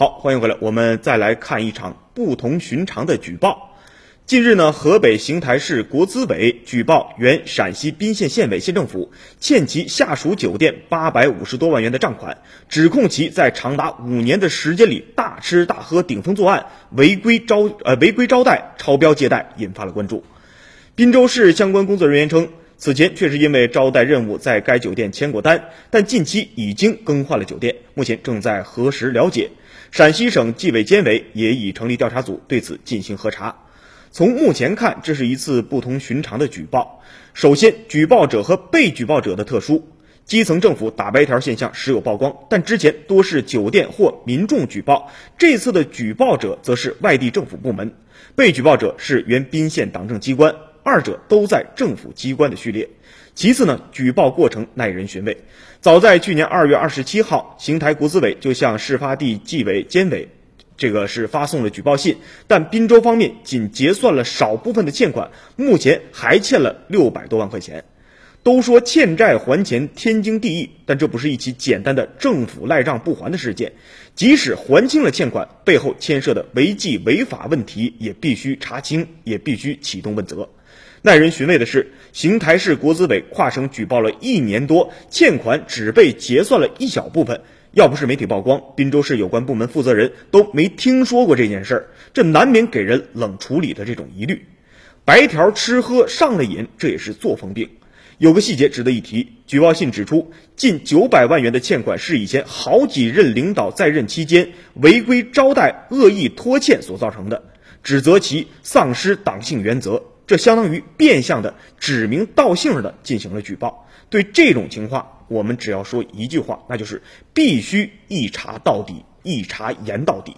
好，欢迎回来，我们再来看一场不同寻常的举报。近日呢，河北邢台市国资委举报原陕西宾县县委县政府欠其下属酒店八百五十多万元的账款，指控其在长达五年的时间里大吃大喝、顶风作案、违规招呃违规招待、超标接待，引发了关注。滨州市相关工作人员称，此前确实因为招待任务在该酒店签过单，但近期已经更换了酒店，目前正在核实了解。陕西省纪委监委也已成立调查组对此进行核查。从目前看，这是一次不同寻常的举报。首先，举报者和被举报者的特殊，基层政府打白条现象时有曝光，但之前多是酒店或民众举报，这次的举报者则是外地政府部门，被举报者是原宾县党政机关，二者都在政府机关的序列。其次呢，举报过程耐人寻味。早在去年二月二十七号，邢台国资委就向事发地纪委监委，这个是发送了举报信，但滨州方面仅结算了少部分的欠款，目前还欠了六百多万块钱。都说欠债还钱天经地义，但这不是一起简单的政府赖账不还的事件。即使还清了欠款，背后牵涉的违纪违法问题也必须查清，也必须启动问责。耐人寻味的是，邢台市国资委跨省举报了一年多，欠款只被结算了一小部分。要不是媒体曝光，滨州市有关部门负责人都没听说过这件事儿，这难免给人冷处理的这种疑虑。白条吃喝上了瘾，这也是作风病。有个细节值得一提，举报信指出，近九百万元的欠款是以前好几任领导在任期间违规招待、恶意拖欠所造成的，指责其丧失党性原则。这相当于变相的指名道姓的进行了举报。对这种情况，我们只要说一句话，那就是必须一查到底，一查严到底。